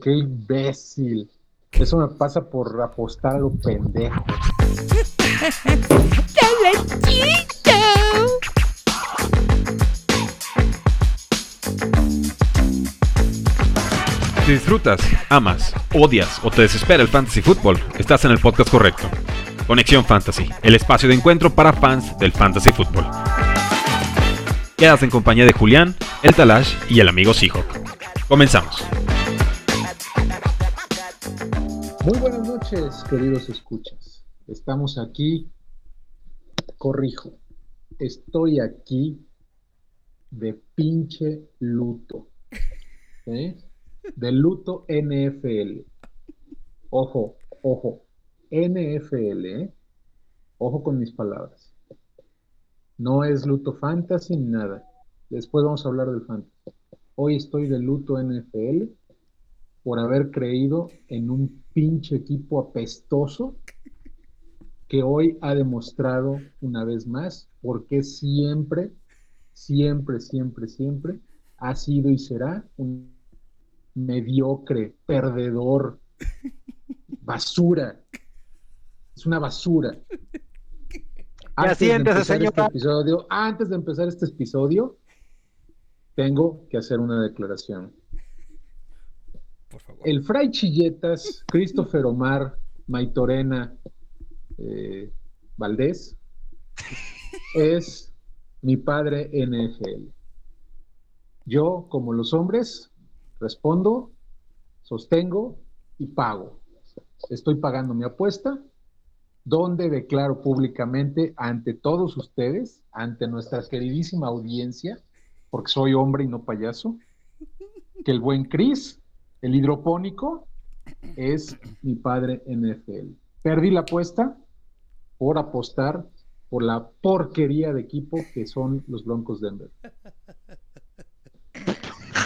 qué imbécil. Eso me pasa por apostar a lo pendejo. Si disfrutas, amas, odias o te desespera el fantasy fútbol, estás en el podcast correcto. Conexión Fantasy, el espacio de encuentro para fans del fantasy fútbol. Quedas en compañía de Julián, el Talash y el amigo Seahawk. Comenzamos. Muy buenas noches, queridos escuchas. Estamos aquí, corrijo, estoy aquí de pinche luto. ¿eh? De luto NFL. Ojo, ojo, NFL, ¿eh? Ojo con mis palabras. No es luto fantasy ni nada. Después vamos a hablar del fantasy. Hoy estoy de luto NFL por haber creído en un pinche equipo apestoso que hoy ha demostrado una vez más por qué siempre, siempre, siempre, siempre ha sido y será un mediocre, perdedor, basura. Es una basura. Antes de, empezar este episodio, antes de empezar este episodio, tengo que hacer una declaración. El Fray Chilletas, Christopher Omar, Maitorena eh, Valdés, es mi padre NFL. Yo, como los hombres, respondo, sostengo y pago. Estoy pagando mi apuesta, donde declaro públicamente ante todos ustedes, ante nuestra queridísima audiencia, porque soy hombre y no payaso, que el buen Cris el hidropónico es mi padre NFL. Perdí la apuesta por apostar por la porquería de equipo que son los Broncos Denver.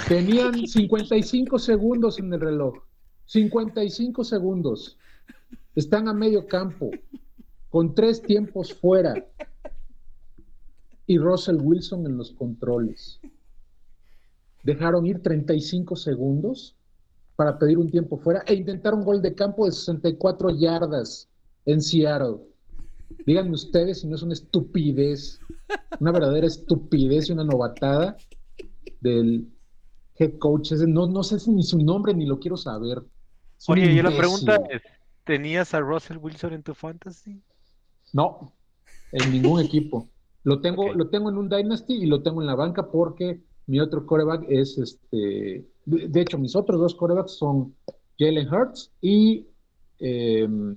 Tenían 55 segundos en el reloj. 55 segundos. Están a medio campo, con tres tiempos fuera. Y Russell Wilson en los controles. Dejaron ir 35 segundos para pedir un tiempo fuera e intentar un gol de campo de 64 yardas en Seattle. Díganme ustedes si no es una estupidez, una verdadera estupidez y una novatada del head coach. No, no sé ni su nombre ni lo quiero saber. Oye, y la pregunta es, ¿tenías a Russell Wilson en tu fantasy? No, en ningún equipo. Lo tengo, lo tengo en un Dynasty y lo tengo en la banca porque mi otro coreback es este de hecho, mis otros dos corebacks son Jalen Hurts y em,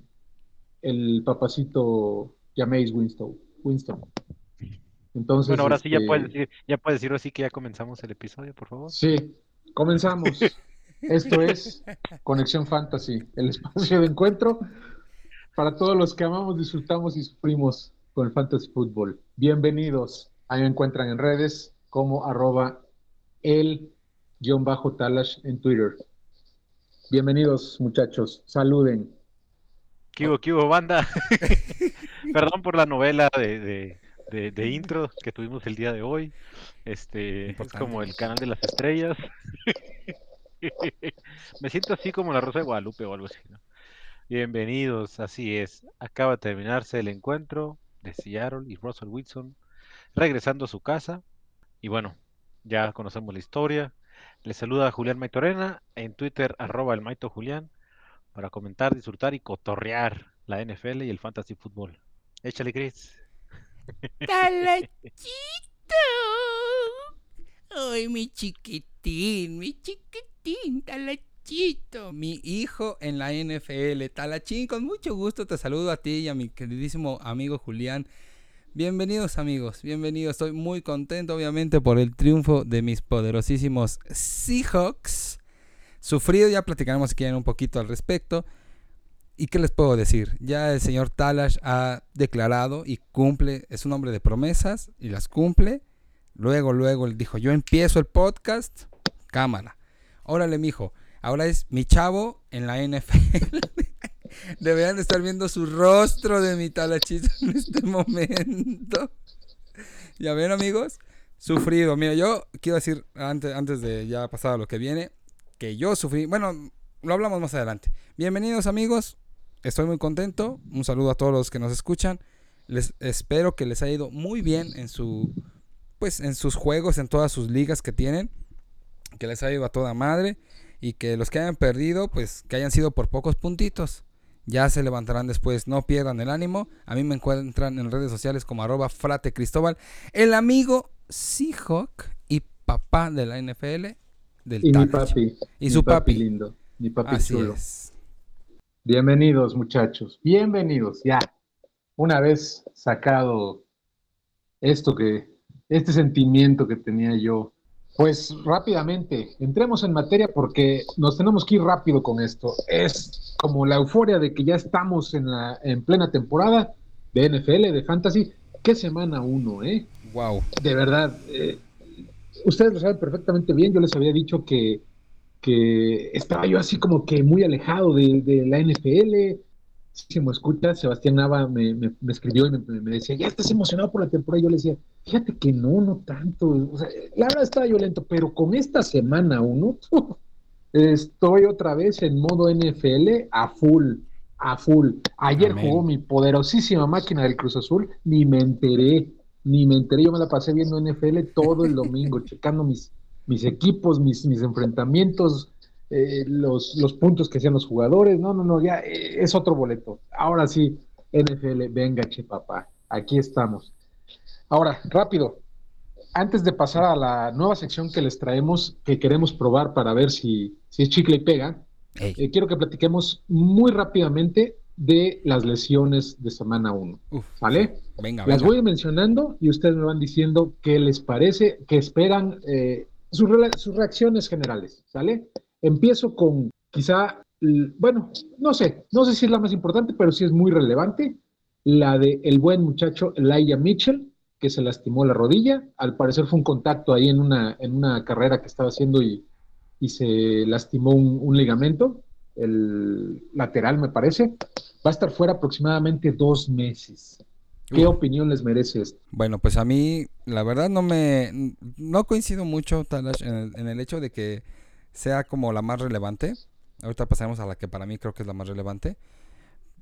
el papacito Jameis Winston. Winston. Entonces, bueno, ahora sí ya este, puedes decir, ya puedes decir así que ya comenzamos el episodio, por favor. Sí, comenzamos. Esto es Conexión Fantasy, el espacio de encuentro para todos los que amamos, disfrutamos y sufrimos con el Fantasy Football. Bienvenidos. Ahí me encuentran en redes como arroba el guion bajo Talash en Twitter. Bienvenidos, muchachos. Saluden. ¿Qué hubo, qué hubo, banda? Perdón por la novela de, intro que tuvimos el día de hoy. Este es como el canal de las estrellas. Me siento así como la Rosa de Guadalupe o algo así. Bienvenidos, así es. Acaba de terminarse el encuentro de Seattle y Russell Wilson regresando a su casa. Y bueno, ya conocemos la historia. Les saluda Julián Maitorena en Twitter, arroba el Maito Julián, para comentar, disfrutar y cotorrear la NFL y el Fantasy Fútbol. Échale, Chris. ¡Talachito! ¡Ay, mi chiquitín, mi chiquitín, Talachito! Mi hijo en la NFL. Talachín, con mucho gusto te saludo a ti y a mi queridísimo amigo Julián. Bienvenidos amigos, bienvenidos. Estoy muy contento obviamente por el triunfo de mis poderosísimos Seahawks. Sufrido, ya platicaremos quieren un poquito al respecto. ¿Y qué les puedo decir? Ya el señor Talash ha declarado y cumple, es un hombre de promesas y las cumple. Luego, luego él dijo, yo empiezo el podcast, cámara. Órale, mijo, ahora es mi chavo en la NFL. Deberían estar viendo su rostro de mi talachito en este momento. Ya ven, amigos, sufrido. Mira, yo quiero decir, antes, antes de ya pasar lo que viene, que yo sufrí. Bueno, lo hablamos más adelante. Bienvenidos amigos, estoy muy contento. Un saludo a todos los que nos escuchan. Les espero que les haya ido muy bien en su pues en sus juegos, en todas sus ligas que tienen, que les haya ido a toda madre y que los que hayan perdido, pues que hayan sido por pocos puntitos. Ya se levantarán después, no pierdan el ánimo. A mí me encuentran en redes sociales como arroba frate Cristóbal, el amigo Seahawk y papá de la NFL del Y mi papi. Y mi su papi. lindo. Mi papi Así chulo. es. Bienvenidos, muchachos. Bienvenidos. Ya. Una vez sacado esto que, este sentimiento que tenía yo, pues rápidamente, entremos en materia porque nos tenemos que ir rápido con esto. Es como la euforia de que ya estamos en, la, en plena temporada de NFL, de Fantasy. ¿Qué semana uno, eh? Wow. de verdad, eh, ustedes lo saben perfectamente bien, yo les había dicho que, que estaba yo así como que muy alejado de, de la NFL. Si me escucha, Sebastián Nava me, me- me escribió y me, me decía, ya estás emocionado por la temporada. Y yo le decía, fíjate que no, no tanto. O sea, la verdad estaba yo lento, pero con esta semana uno, estoy otra vez en modo NFL a full, a full. Ayer Amén. jugó mi poderosísima máquina del Cruz Azul, ni me enteré, ni me enteré. Yo me la pasé viendo NFL todo el domingo, checando mis, mis equipos, mis, mis enfrentamientos, eh, los, los puntos que hacían los jugadores. No, no, no, ya eh, es otro boleto. Ahora sí, NFL, venga, che papá, aquí estamos. Ahora, rápido, antes de pasar a la nueva sección que les traemos, que queremos probar para ver si, si es chicle y pega, eh, quiero que platiquemos muy rápidamente de las lesiones de semana 1. uf, ¿Vale? venga, Las venga. voy mencionando y ustedes me van diciendo qué les parece, qué esperan, eh, sus, reacciones generales, ¿sale? Empiezo con quizá, bueno, no sé, no sé si es la más importante, pero sí es muy relevante, la de el buen muchacho Elijah Mitchell, que se lastimó la rodilla, al parecer fue un contacto ahí en una, en una carrera que estaba haciendo y, y se lastimó un, un ligamento, el lateral me parece, va a estar fuera aproximadamente dos meses. ¿Qué opinión les merece esto? Bueno, pues a mí, la verdad, no me. No coincido mucho, Talash, en el, en el hecho de que sea como la más relevante. Ahorita pasaremos a la que para mí creo que es la más relevante.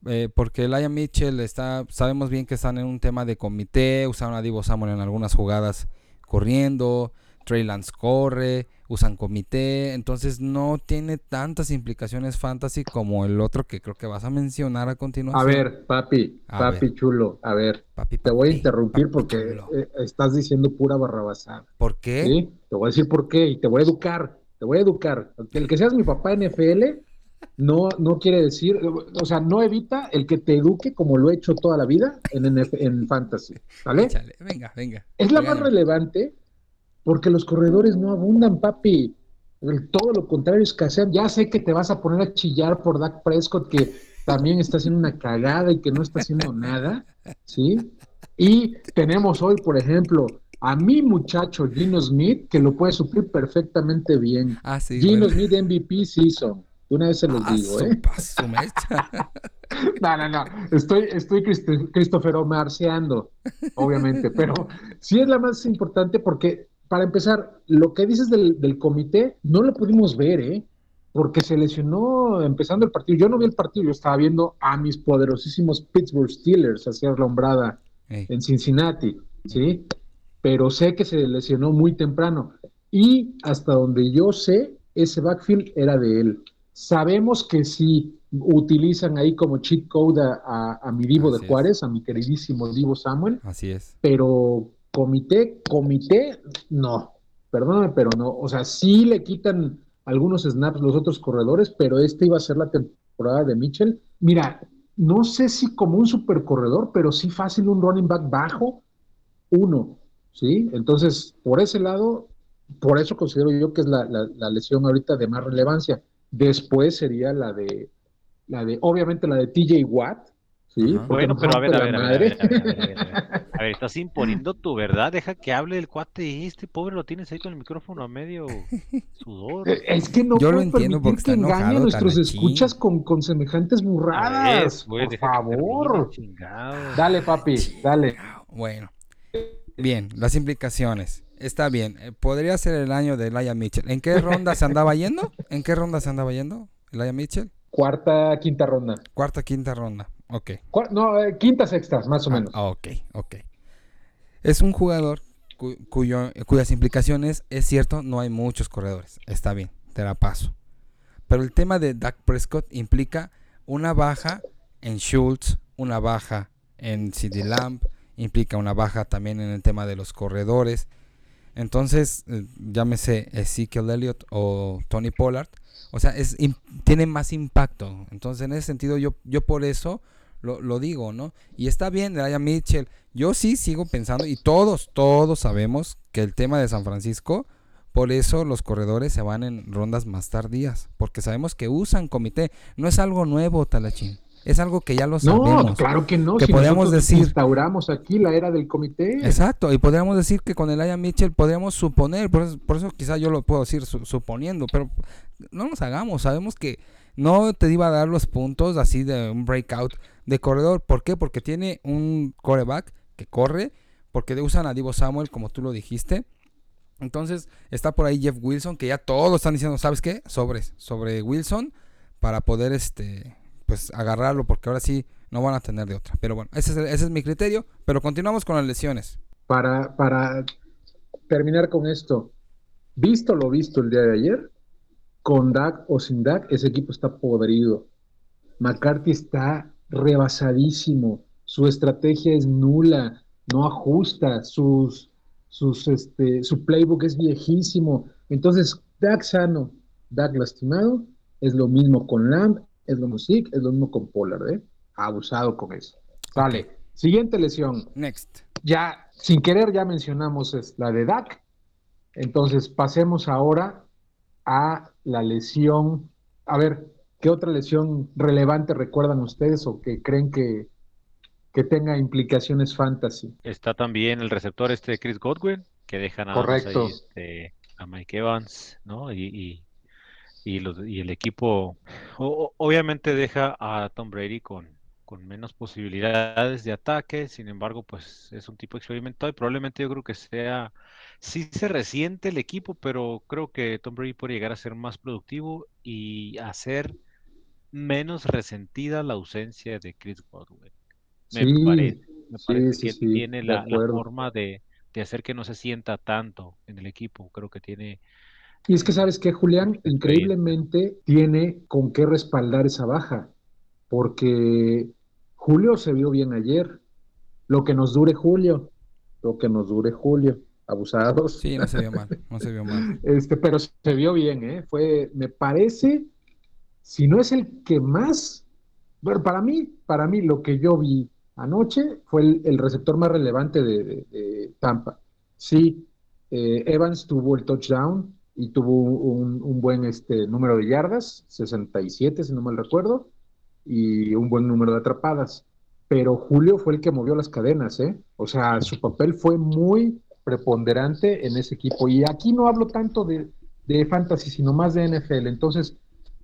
Eh, porque Laia Mitchell está. Sabemos bien que están en un tema de comité. Usaron a Divo Samuel en algunas jugadas corriendo. Trey Lance corre. Usan comité. Entonces no tiene tantas implicaciones fantasy como el otro que creo que vas a mencionar a continuación. A ver, papi, A papi ver. chulo, a ver, Papi, te voy a interrumpir porque chulo. eh, estás diciendo pura barrabasada. ¿Por qué? ¿sí? Te voy a decir por qué y te voy a educar, te voy a educar. El que seas mi papá NFL no, no quiere decir, o sea, no evita el que te eduque como lo he hecho toda la vida en, NF en Fantasy, ¿vale? Échale, venga, venga. Es la más relevante porque los corredores no abundan, papi. El- Todo lo contrario, escasean. Ya sé que te vas a poner a chillar por Dak Prescott, que también está haciendo una cagada y que no está haciendo nada, ¿sí? Y tenemos hoy, por ejemplo, a mi muchacho Gino Smith, que lo puede suplir perfectamente bien. Ah, sí. Gino bueno. Smith MVP season. Una vez se los digo, ¿eh? mecha. No, no, no. Estoy, estoy Christ- Christopher Omarceando, obviamente, pero sí es la más importante porque, para empezar, lo que dices del, del comité no lo pudimos ver, ¿eh? Porque se lesionó empezando el partido. Yo no vi el partido, yo estaba viendo a mis poderosísimos Pittsburgh Steelers hacer la hombrada en Cincinnati, ¿sí? Pero sé que se lesionó muy temprano. Y hasta donde yo sé, ese backfield era de él. Sabemos que si utilizan ahí como cheat code a, a- a mi Divo Así de es. Juárez, a mi queridísimo Divo Samuel, así es. pero comité, comité, no. Perdóname, pero no. O sea, sí le quitan algunos snaps los otros corredores, pero este iba a ser la temporada de Mitchell. Mira, no sé si como un super corredor, pero sí fácil un running back bajo, uno, ¿sí? Entonces, por ese lado, por eso considero yo que es la, la- la lesión ahorita de más relevancia. Después sería la de, la de, obviamente la de TJ Watt, ¿sí? Ajá. Bueno, pero a ver, a ver, la a ver, a ver, madre. a ver, a ver, a ver, a ver. A ver, estás imponiendo tu verdad, deja que hable el cuate este, pobre lo tienes ahí con el micrófono a medio sudor. Eh, Es que no Yo lo puedo entiendo permitir porque que engañe a nuestros escuchas con, con semejantes burradas. Pues, por termine, favor. Dale, papi, dale. Bueno, bien, las implicaciones. Está bien. eh, Podría ser el año de Laia Mitchell. ¿En qué ronda se andaba yendo? ¿En qué ronda se andaba yendo? Elijah Mitchell. Cuarta, quinta ronda. Cuarta, quinta ronda. Ok. No, eh, quinta, sexta, más o Ah, menos. ok, ok. Es un jugador cu- cuyo, cuyas implicaciones, es cierto, no hay muchos corredores. Está bien, te la paso. Pero el tema de Dak Prescott implica una baja en Schultz, una baja en CD Lamb, implica una baja también en el tema de los corredores. Entonces, eh, llámese Ezekiel Elliott o Tony Pollard. O sea, es, tiene más impacto. Entonces, en ese sentido, yo, yo por eso lo, lo digo, ¿no? Y está bien, Ryan Mitchell. Yo sí sigo pensando, y todos, todos sabemos que el tema de San Francisco, por eso los corredores se van en rondas más tardías. Porque sabemos que usan comité. No es algo nuevo, Talachín. Es algo que ya lo No, sabemos. claro que no. Que si decir- instauramos aquí la era del comité. Exacto, y podríamos decir que con el Aya Mitchell podríamos suponer, por eso, por eso quizá yo lo puedo decir su- suponiendo, pero no nos hagamos, sabemos que no te iba a dar los puntos así de un breakout de corredor, ¿por qué? Porque tiene un coreback que corre, porque usan a Divo Samuel como tú lo dijiste. Entonces está por ahí Jeff Wilson, que ya todos están diciendo, ¿sabes qué? Sobres, sobre Wilson, para poder este pues agarrarlo, porque ahora sí no van a tener de otra. Pero bueno, ese es, ese es mi criterio, pero continuamos con las lesiones. Para, para terminar con esto, visto lo visto el día de ayer, con Dak o sin Dak, ese equipo está podrido. McCarthy está rebasadísimo. Su estrategia es nula, no ajusta, sus, sus, este, su playbook es viejísimo. Entonces, Dak sano, Dak lastimado, es lo mismo con Lamb, es lo mismo Zeke, es lo mismo con Pollard, ¿eh? Abusado con eso. Sale. Siguiente lesión Next. ya sin querer ya mencionamos es la de Dak. Entonces pasemos ahora a la lesión. A ver, ¿qué otra lesión relevante recuerdan ustedes o que creen que, que tenga implicaciones fantasy? Está también el receptor este de Chris Godwin, que deja nada más Correcto. ahí, este, a Mike Evans, ¿no? Y, y, y los, y el equipo, o- obviamente deja a Tom Brady con, con menos posibilidades de ataque, sin embargo, pues es un tipo experimentado y probablemente yo creo que sea, sí se resiente el equipo, pero creo que Tom Brady puede llegar a ser más productivo y hacer menos resentida la ausencia de Chris Godwin. Me Sí, parece, me sí, parece que sí, tiene la, la forma de, de hacer que no se sienta tanto en el equipo. Creo que tiene, Y es que sabes que Julián, increíblemente tiene con qué respaldar esa baja, porque Julio se vio bien ayer. Lo que nos dure Julio, lo que nos dure Julio, abusados. Sí, no se vio mal, no se vio mal. Este, pero se vio bien, ¿eh? Fue, me parece, si no es el que más, bueno, para mí, para mí lo que yo vi anoche fue el, el receptor más relevante de, de- de Tampa. Sí, eh, Evans tuvo el touchdown y tuvo un, buen este, número de yardas, 67 si no mal recuerdo, y un buen número de atrapadas. Pero Julio fue el que movió las cadenas, ¿eh? O sea, su papel fue muy preponderante en ese equipo. Y aquí no hablo tanto de, de fantasy, sino más de NFL. Entonces,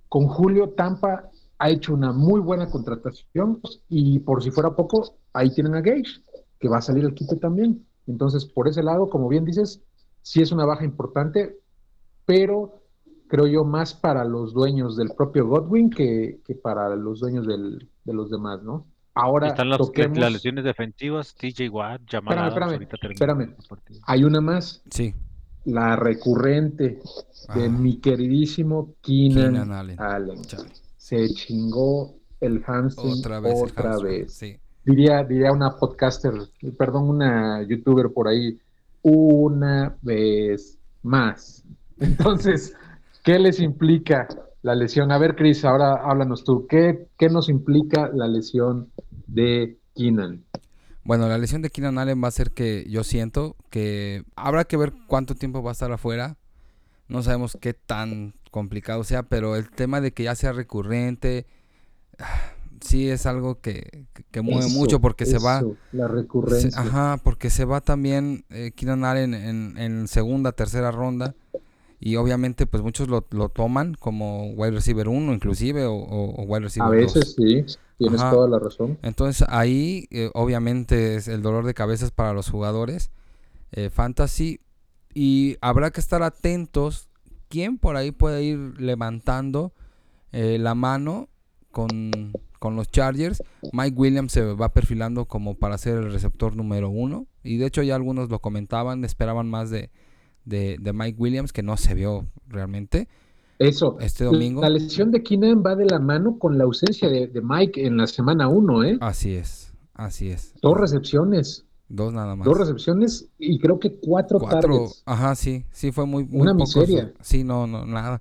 con Julio, Tampa ha hecho una muy buena contratación y por si fuera poco, ahí tienen a Gage, que va a salir al quite también. Entonces, por ese lado, como bien dices, sí es una baja importante, pero creo yo más para los dueños del propio Godwin que, que para los dueños del- de los demás, ¿no? Ahora están las, toquemos- las lesiones defensivas, TJ Watt, Jamal Espérame, Adams, espérame, espérame. hay una más, Sí. la recurrente de Ah, mi queridísimo Keenan, Keenan Allen. Allen. Se chingó el hamstring Otra vez. otra hamstring, vez. Sí. Diría, diría una podcaster, perdón, una youtuber por ahí, una vez más. Entonces, ¿qué les implica la lesión? A ver, Chris, ahora háblanos tú. ¿Qué, qué nos implica la lesión de Keenan? Bueno, la lesión de Keenan Allen va a ser que yo siento que habrá que ver cuánto tiempo va a estar afuera. No sabemos qué tan complicado sea, pero el tema de que ya sea recurrente, sí es algo que, que- mueve Eso, mucho porque se va. La se- recurrencia. ajá, porque se va también eh, Keenan Allen en, en segunda, tercera ronda. Y obviamente, pues muchos lo, lo toman como wide receiver 1, inclusive, o, o- wide receiver A 2. veces sí, tienes Ajá. toda la razón. Entonces ahí eh, obviamente es el dolor de cabezas para los jugadores eh, fantasy y habrá que estar atentos quién por ahí puede ir levantando eh, la mano con, con los Chargers. Mike Williams se va perfilando como para ser el receptor número uno. Y de hecho ya algunos lo comentaban, esperaban más de, de, de Mike Williams, que no se vio realmente. Eso. Este domingo. La lesión de Keenan va de la mano con la ausencia de, de Mike en la semana 1, ¿eh? Así es, así es. Dos recepciones. Dos nada más. Dos recepciones y creo que cuatro, Cuatro, targets. ajá, sí, sí fue muy, muy Una poco miseria. Sí, no, no, nada.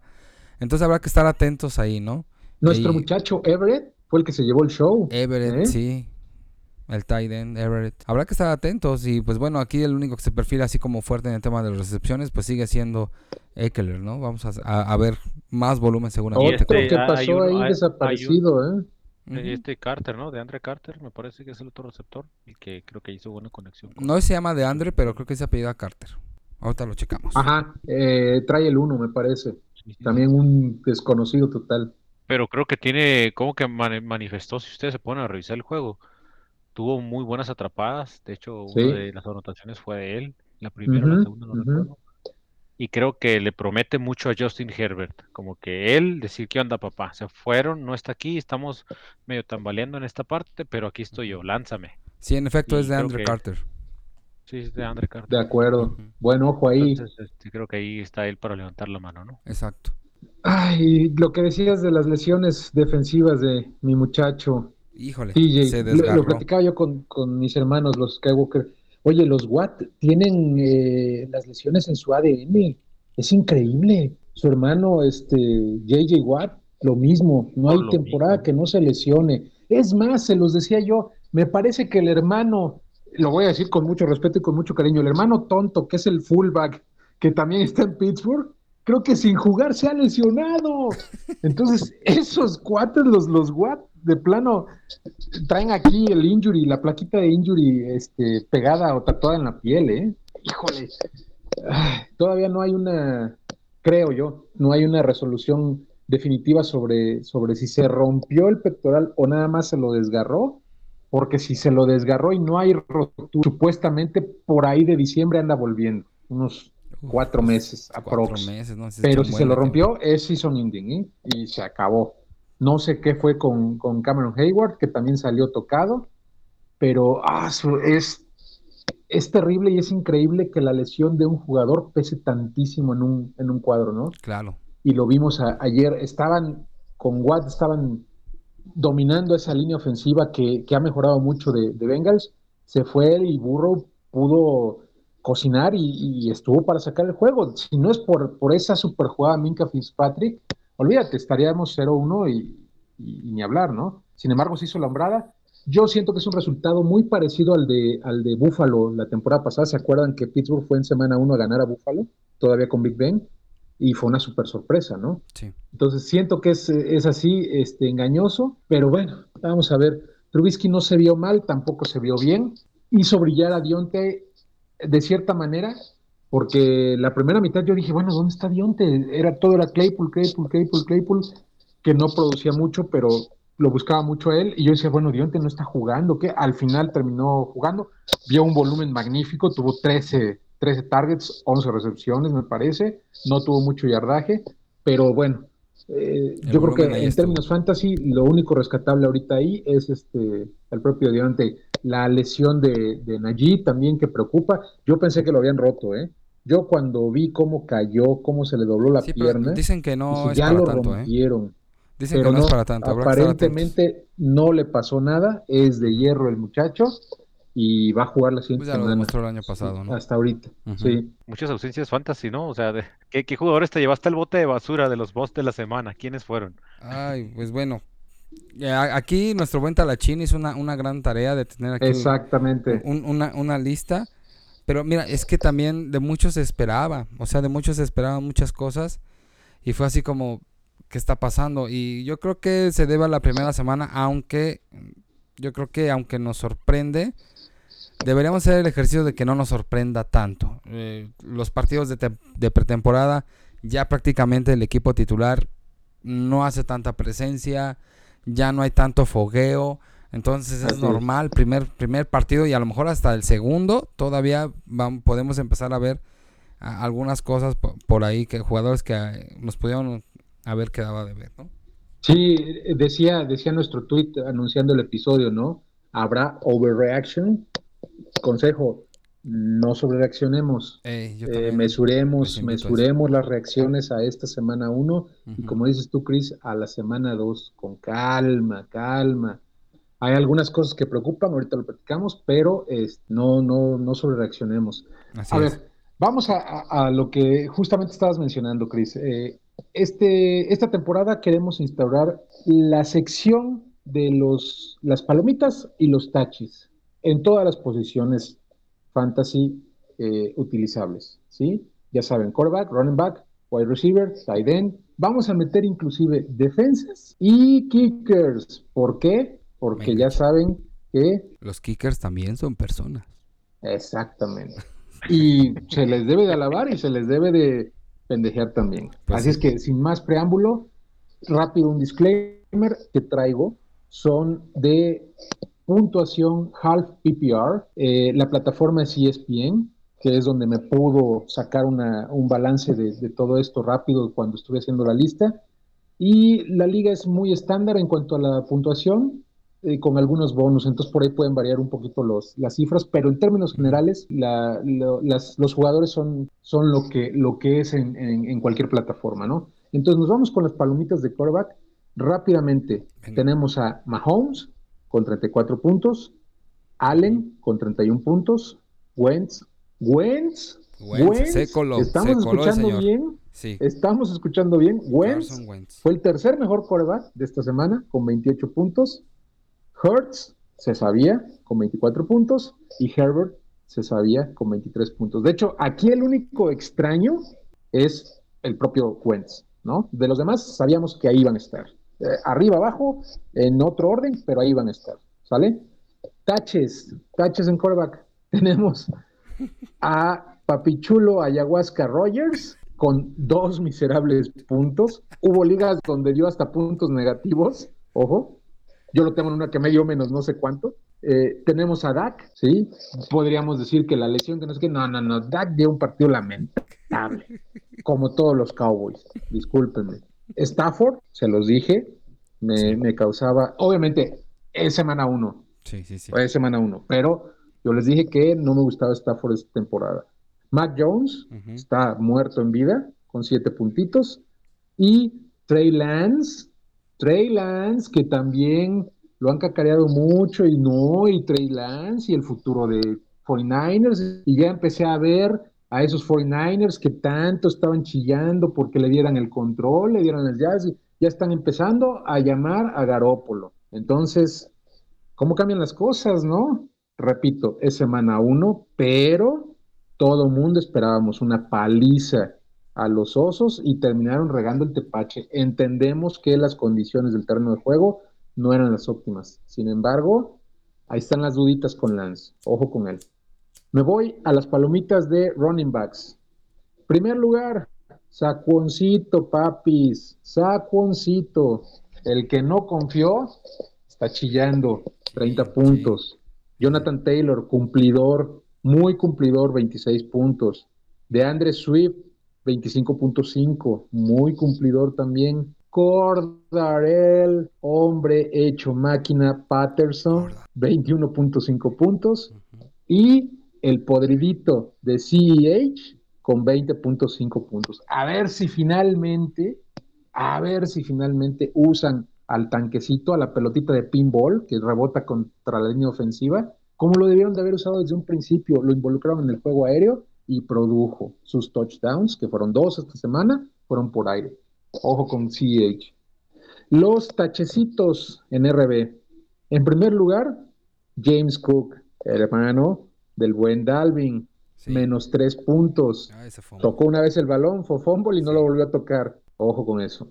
Entonces habrá que estar atentos ahí, ¿no? Nuestro muchacho Everett fue el que se llevó el show. Everett, ¿Eh? sí. El tight end, Everett. Habrá que estar atentos y pues bueno, aquí el único que se perfila así como fuerte en el tema de las recepciones pues sigue siendo Eckler, ¿no? Vamos a, a- a ver más volumen seguramente. este, Otro que hay pasó uno- ahí hay- hay desaparecido, ¿eh? Este Carter, ¿no? De Andre Carter, me parece que es el otro receptor. Y que creo que hizo buena conexión. con- No se llama de Andre, pero creo que se apellida Carter. Ahorita lo checamos. Ajá, eh, trae el uno, me parece. También un desconocido total. Pero creo que tiene, como que mani- manifestó, si ustedes se ponen a revisar el juego, tuvo muy buenas atrapadas. De hecho, Sí. una de las anotaciones fue de él. La primera o la segunda, no ujú. recuerdo. Y creo que le promete mucho a Justin Herbert. Como que él decir, ¿qué onda, papá? Se fueron, no está aquí, estamos medio tambaleando en esta parte, pero aquí estoy yo, lánzame. Sí, en efecto Y es de creo Andre que- Carter. Sí, es de Andre Carter. De acuerdo. Ujú. Buen ojo ahí. Entonces, este, creo que ahí está él para levantar la mano, ¿no? Exacto. Ay, lo que decías de las lesiones defensivas de mi muchacho Híjole, se lo, desgarró. lo platicaba yo con, con mis hermanos, los Skywalker. Oye, los Watt tienen eh, las lesiones en su ADN. Es increíble. Su hermano, este, JJ Watt, lo mismo. No hay temporada mismo. que no se lesione. Es más, se los decía yo, me parece que el hermano, lo voy a decir con mucho respeto y con mucho cariño, el hermano tonto, que es el fullback, que también está en Pittsburgh, creo que sin jugar se ha lesionado. Entonces, esos cuates, los, los Watt, de plano, traen aquí el injury, la plaquita de injury este, pegada o tatuada en la piel, ¿eh? Híjole. Ay, todavía no hay una, creo yo, no hay una resolución definitiva sobre, sobre si se rompió el pectoral o nada más se lo desgarró, porque si se lo desgarró y no hay rotura, supuestamente por ahí de diciembre anda volviendo, unos Uf, cuatro meses, Cuatro aprox. meses, ¿no? Pero si se lo rompió, es season ending, ¿eh? Y se acabó. No sé qué fue con, con Cameron Hayward, que también salió tocado, pero ah, es, es terrible y es increíble que la lesión de un jugador pese tantísimo en un, en un cuadro, ¿no? Claro. Y lo vimos a- ayer, estaban con Watt, estaban dominando esa línea ofensiva que, que ha mejorado mucho de, de Bengals. Se fue él y Burrow pudo cocinar y, y estuvo para sacar el juego. Si no es por, por esa super jugada Minka Fitzpatrick, olvídate, estaríamos 0-1 y, y- y ni hablar, ¿no? Sin embargo, se hizo la hombrada. Yo siento que es un resultado muy parecido al de, al de Buffalo la temporada pasada. ¿Se acuerdan que Pittsburgh fue en semana 1 a ganar a Buffalo? Todavía con Big Ben. Y fue una super sorpresa, ¿no? Sí. Entonces siento que es, es así, este, engañoso, pero bueno, vamos a ver. Trubisky no se vio mal, tampoco se vio bien. Hizo brillar a Dionte de cierta manera, porque la primera mitad yo dije, bueno, ¿dónde está Dionte? Era, todo era Claypool, Claypool, Claypool, Claypool, que no producía mucho, pero lo buscaba mucho él. Y yo decía, bueno, Dionte no está jugando, que al final terminó jugando. Vio un volumen magnífico, tuvo 13, 13 targets, 11 recepciones, me parece. No tuvo mucho yardaje, pero bueno, eh, yo creo que en estuvo. términos fantasy, lo único rescatable ahorita ahí es este el propio Deontay. La lesión de, de Najee también que preocupa. Yo pensé que lo habían roto, ¿eh? Yo cuando vi cómo cayó, cómo se le dobló la Sí, pero pierna, dicen que no dije, es ya para lo tanto, ¿eh? rompieron. Dicen Pero que no, no, es para tanto. aparentemente no le pasó nada, es de hierro el muchacho y va a jugar la siguiente Pues ya lo semana. demostró el año pasado, ¿no? Hasta ahorita, sí. Muchas ausencias fantasy, ¿no? O sea, de- ¿qué, qué jugadores te llevaste al bote de basura de los boss de la semana? ¿Quiénes fueron? Ay, pues bueno. Ya, Aquí nuestro buen Talachín hizo una, una gran tarea de tener aquí Exactamente. un- una, una lista. Pero mira, es que también de muchos se esperaba. O sea, de muchos se esperaban muchas cosas. Y fue así como, ¿qué está pasando? Y yo creo que se debe a la primera semana, aunque yo creo que aunque nos sorprende, deberíamos hacer el ejercicio de que no nos sorprenda tanto. Eh, los partidos de, tem- de pretemporada, ya prácticamente el equipo titular no hace tanta presencia, ya no hay tanto fogueo. Entonces es Así normal, primer, primer partido y a lo mejor hasta el segundo todavía vam- podemos empezar a ver a- algunas cosas po- por ahí que jugadores que eh, nos pudieron haber quedado de ver, ¿no? Sí, decía, decía nuestro tweet anunciando el episodio, ¿no? Habrá overreaction. Consejo, no sobrereaccionemos. Eh, Eh, mesuremos, mesuremos las reacciones a esta semana 1 y Ujú. como dices tú, Chris, a la semana 2 con calma, calma. Hay algunas cosas que preocupan, ahorita lo platicamos, pero es- no, no, no sobrereaccionemos. Así A es. ver, vamos a, a- a lo que justamente estabas mencionando, Chris. Eh, este, esta temporada queremos instaurar la sección de los, las palomitas y los tachis en todas las posiciones fantasy eh, utilizables, ¿sí? Ya saben, quarterback, running back, wide receiver, tight end. Vamos a meter inclusive defensas y kickers. ¿Por qué? Porque Venga. ya saben que Los kickers también son personas. Exactamente. Y se les debe de alabar y se les debe de pendejear también. Pues Así sí. es que, sin más preámbulo, rápido un disclaimer que traigo son de puntuación half PPR. Eh, la plataforma es ESPN, que es donde me pudo sacar una- un balance de, de todo esto rápido cuando estuve haciendo la lista. Y la liga es muy estándar en cuanto a la puntuación, eh, con algunos bonus, entonces por ahí pueden variar un poquito los, las cifras, pero en términos generales la- lo- las- los jugadores son, son lo, que, lo que es en, en- en cualquier plataforma, ¿no? Entonces nos vamos con las palomitas de quarterback. Rápidamente Venga. tenemos a Mahomes con 34 puntos, Allen con 31 puntos, Wentz, Wentz, Wentz, se coló, estamos se coló el escuchando señor. bien, Sí. estamos escuchando bien, Wentz. fue el tercer mejor quarterback de esta semana con 28 puntos. Hurts se sabía con 24 puntos y Herbert se sabía con 23 puntos. De hecho, aquí el único extraño es el propio Wentz, ¿no? De los demás sabíamos que ahí iban a estar. Eh, arriba, abajo, en otro orden, pero ahí iban a estar, ¿sale? Taches, taches en quarterback. Tenemos a Papichulo Ayahuasca Rogers con dos miserables puntos. Hubo ligas donde dio hasta puntos negativos, ojo. Yo lo tengo en una que me dio menos no sé cuánto. Eh, tenemos a Dak, ¿sí? Podríamos decir que la lesión que no es que no, no, no, Dak dio un partido lamentable, como todos los Cowboys, discúlpenme. Stafford, se los dije, me, me causaba, obviamente, es semana uno, Sí, sí, sí. es semana uno, pero yo les dije que no me gustaba Stafford esta temporada. Mac Jones está muerto en vida con siete puntitos y Trey Lance, Trey Lance que también lo han cacareado mucho y no, y Trey Lance y el futuro de 49ers y ya empecé a ver a esos 49ers que tanto estaban chillando porque le dieran el control, le dieran el jazz y ya están empezando a llamar a Garópolo. Entonces, ¿cómo cambian las cosas, no? Repito, es semana uno, pero todo mundo esperábamos una paliza a los osos y terminaron regando el tepache. Entendemos que las condiciones del terreno de juego no eran las óptimas. Sin embargo, ahí están las duditas con Lance. Ojo con él. Me voy a las palomitas de running backs. Primer lugar, Sacuoncito, papis. Sacuoncito. El que no confió está chillando. 30 puntos. Jonathan Taylor, cumplidor, muy cumplidor, 26 puntos. De Andre Swift, 25.5, muy cumplidor también. Cordarel, hombre hecho máquina, Patterson, 21.5 puntos. Y el podridito de CEH con 20.5 puntos. A ver si finalmente, a ver si finalmente usan al tanquecito, a la pelotita de pinball que rebota contra la línea ofensiva, como lo debieron de haber usado desde un principio. Lo involucraron en el juego aéreo y produjo sus touchdowns, que fueron dos esta semana, fueron por aire. Ojo con CH. Los tachecitos en RB. En primer lugar, James Cook, hermano del buen Dalvin, Sí. menos tres puntos. Ah, Tocó una vez el balón, fue fumble y no lo volvió a tocar. Ojo con eso.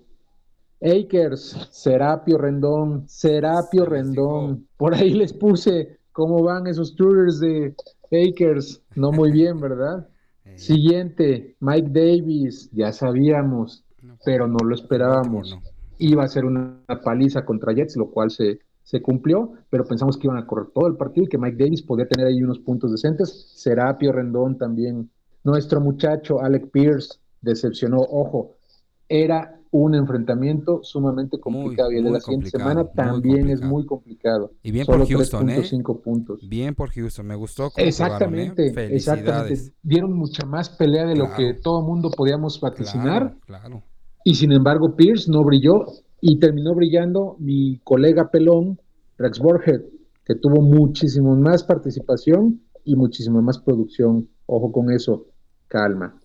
Akers, Serapio Rendón, Serapio Rendón. Por ahí les puse cómo van esos tours de Akers. No muy bien, ¿verdad? Eh, Siguiente, Mike Davis, ya sabíamos, no, pero no lo Baltimore esperábamos. no. Iba a ser una paliza contra Jets, lo cual se, se cumplió, pero pensamos que iban a correr todo el partido y que Mike Davis podía tener ahí unos puntos decentes. Serapio Rendón también. Nuestro muchacho Alec Pierce decepcionó. Ojo, era un enfrentamiento sumamente complicado. y el de la siguiente semana también es muy complicado. Y bien por Houston, ¿eh? puntos. Bien por Houston, me gustó. ¿eh? Exactamente, exactamente. Dieron mucha más pelea de lo que todo mundo podíamos vaticinar. Claro, Y sin embargo, Pierce no brilló y terminó brillando mi colega pelón, Rex Borger, que tuvo muchísimo más participación y muchísimo más producción. Ojo con eso, calma.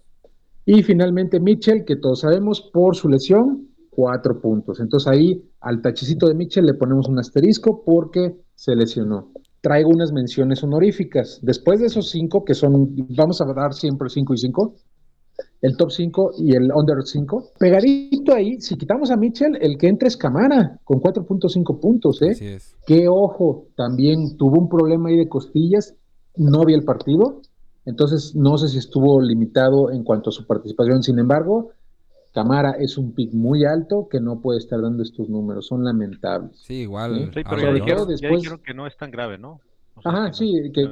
Y finalmente Mitchell, que todos sabemos por su lesión, cuatro puntos. Entonces ahí al tachecito de Mitchell le ponemos un asterisco porque se lesionó. Traigo unas menciones honoríficas. Después de esos cinco, que son, vamos a dar siempre cinco y cinco, el top 5 y el under 5. Pegadito ahí, si quitamos a Mitchell, el que entra es Camara, con 4.5 puntos, ¿eh? Así Qué ojo, también tuvo un problema ahí de costillas, no vi el partido, entonces, no sé si estuvo limitado en cuanto a su participación. Sin embargo, Camara es un pick muy alto que no puede estar dando estos números. Son lamentables. Sí, igual. Sí, pero ya después... que no es tan grave, ¿no? Ajá, sí, que,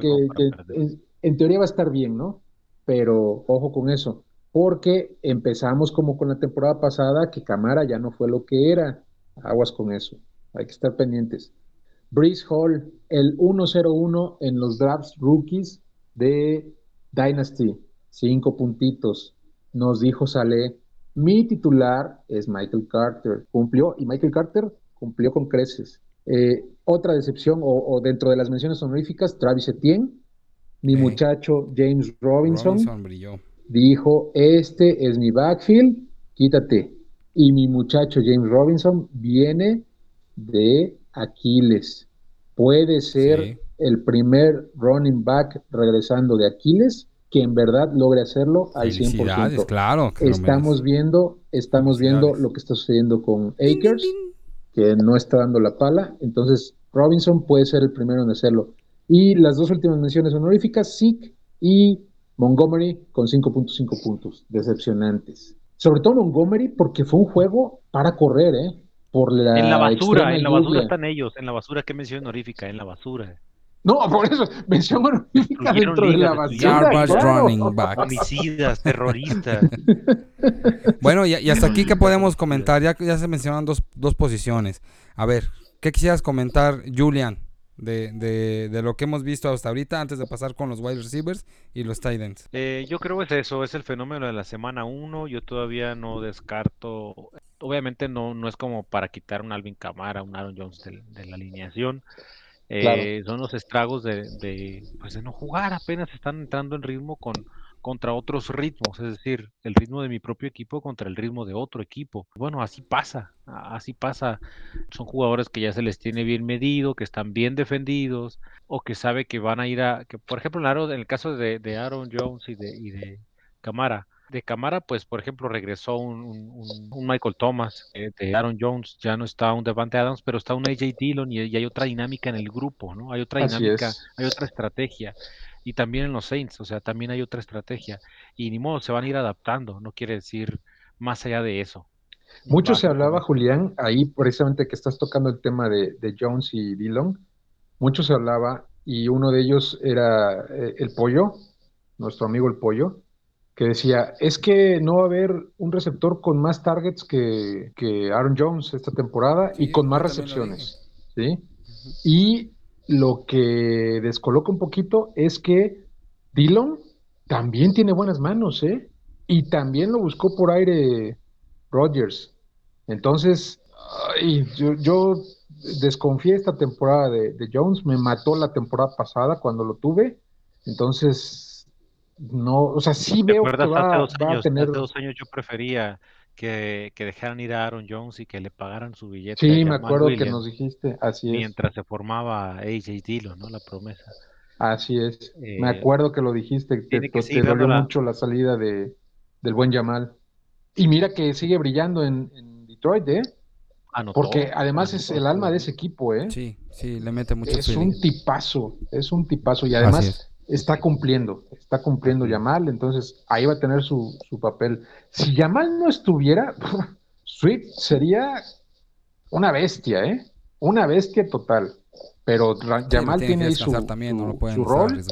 en, teoría va a estar bien, ¿no? Pero ojo con eso, porque empezamos como con la temporada pasada, que Camara ya no fue lo que era. Aguas con eso, hay que estar pendientes. Breeze Hall, el 1-0-1 en los drafts rookies de Dynasty, cinco puntitos. Nos dijo Sale, mi titular es Michael Carter. Cumplió, y Michael Carter cumplió con creces. Eh, otra decepción, o, dentro de las menciones honoríficas, Travis Etienne, mi muchacho James Robinson, dijo, este es mi backfield, quítate. Y mi muchacho James Robinson viene de Aquiles. Puede ser el primer running back regresando de Aquiles que en verdad logre hacerlo al 100%. Claro, estamos viendo, estamos viendo lo que está sucediendo con Akers, que no está dando la pala, entonces Robinson puede ser el primero en hacerlo. Y las dos últimas menciones honoríficas, Zeke y Montgomery con 5.5 puntos, decepcionantes. Sobre todo Montgomery porque fue un juego para correr, ¿eh? Por la en la basura, en la basura están ellos, en la basura, ¿qué mención honorífica? En la basura. No, por eso, mención honorífica dentro de la basura. running back. Homicidas, terroristas. bueno, y, hasta aquí, ¿qué podemos comentar? Ya, ya se mencionan dos, dos posiciones. A ver, ¿qué quisieras comentar, Julian, de, de, de, lo que hemos visto hasta ahorita, antes de pasar con los wide receivers y los tight ends? Eh, yo creo que es eso, es el fenómeno de la semana 1. Yo todavía no descarto, obviamente no, no es como para quitar un Alvin Camara, un Aaron Jones de, de la alineación. Eh, son los estragos de, pues de no jugar, apenas están entrando en ritmo con, contra otros ritmos, es decir, el ritmo de mi propio equipo contra el ritmo de otro equipo. Bueno, así pasa, así pasa. Son jugadores que ya se les tiene bien medido, que están bien defendidos, o que sabe que van a ir a, que por ejemplo en el caso de, de Aaron Jones y de, y de Camara, de cámara, pues por ejemplo regresó un, Michael Thomas, eh, de Aaron Jones, ya no está un Devante Adams, pero está un AJ Dillon y, hay otra dinámica en el grupo, ¿no? Hay otra dinámica, hay otra estrategia. Y también en los Saints, o sea, también hay otra estrategia. Y ni modo, se van a ir adaptando, no quiere decir más allá de eso. Mucho se hablaba, Julián, ahí precisamente que estás tocando el tema de, Jones y Dillon, mucho se hablaba y uno de ellos era eh, el pollo, nuestro amigo el pollo, que decía, es que no va a haber un receptor con más targets que, Aaron Jones esta temporada y con más recepciones. ¿sí? Y lo que descoloca un poquito es que Dillon también tiene buenas manos, ¿eh? Y también lo buscó por aire Rodgers. Entonces, yo, yo, desconfié esta temporada de, de Jones, me mató la temporada pasada cuando lo tuve. Entonces, no, o sea, sí veo que va, dos años, a tener... dos años yo prefería que, que, dejaran ir a Aaron Jones y que le pagaran su billete. Sí, me acuerdo que nos dijiste, así es. Mientras se formaba AJ Dillon, ¿no? La promesa. Así es. me eh, acuerdo que lo dijiste, te, te, dolió mucho la salida de, del buen Yamal. Y mira que sigue brillando en, en Detroit, ¿eh? Porque además es el alma de ese equipo, ¿eh? Sí, sí, le mete mucho Es un tipazo, es un tipazo. Y además está cumpliendo, está cumpliendo Yamal, entonces ahí va a tener su, papel. Si Yamal no estuviera, Sweet sería una bestia, ¿eh? Una bestia total. Pero Yamal tiene, su, también, no lo su rol.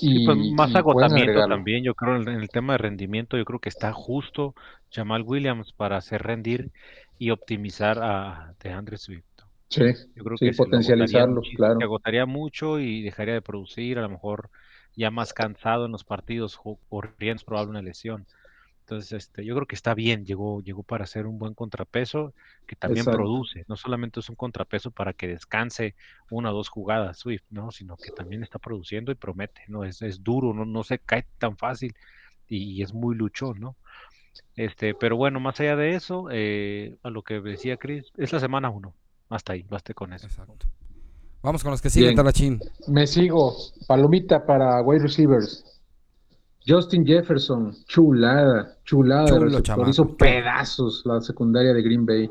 Y, pues más agotamiento también, yo creo, en el tema de rendimiento, yo creo que está justo Jamal Williams para hacer rendir y optimizar a DeAndre Swift. Sí, yo creo que potencializarlo, claro. Se agotaría mucho y dejaría de producir, a lo mejor ya más cansado en los partidos, corriendo es probable una lesión. Entonces, este, yo creo que está bien, llegó, llegó para ser un buen contrapeso que también produce, no solamente es un contrapeso para que descanse una o dos jugadas Swift, ¿no? Sino que también está produciendo y promete, ¿no? Es, es duro, no, no se cae tan fácil y, es muy luchón, ¿no? Este, pero bueno, más allá de eso, eh, a lo que decía Chris, es la semana uno. Hasta ahí, baste con eso. Exacto. Vamos con los que siguen, Talachín. Me sigo. Palomita para wide receivers. Justin Jefferson, chulada, chulada. hizo pedazos la secundaria de Green Bay.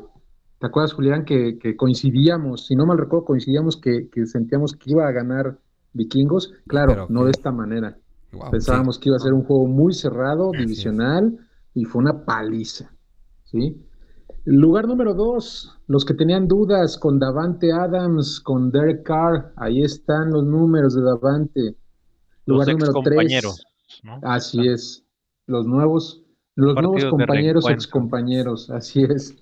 ¿Te acuerdas, Julián, que, coincidíamos, si no mal recuerdo, coincidíamos que, sentíamos que iba a ganar Vikingos? Claro, no de esta manera. Pensábamos que iba a ser un juego muy cerrado, divisional, y fue una paliza. ¿sí? Lugar número dos, los que tenían dudas con Davante Adams, con Derek Carr, ahí están los números de Davante. Lugar número tres. Así es. Los nuevos, los nuevos compañeros, excompañeros, así es.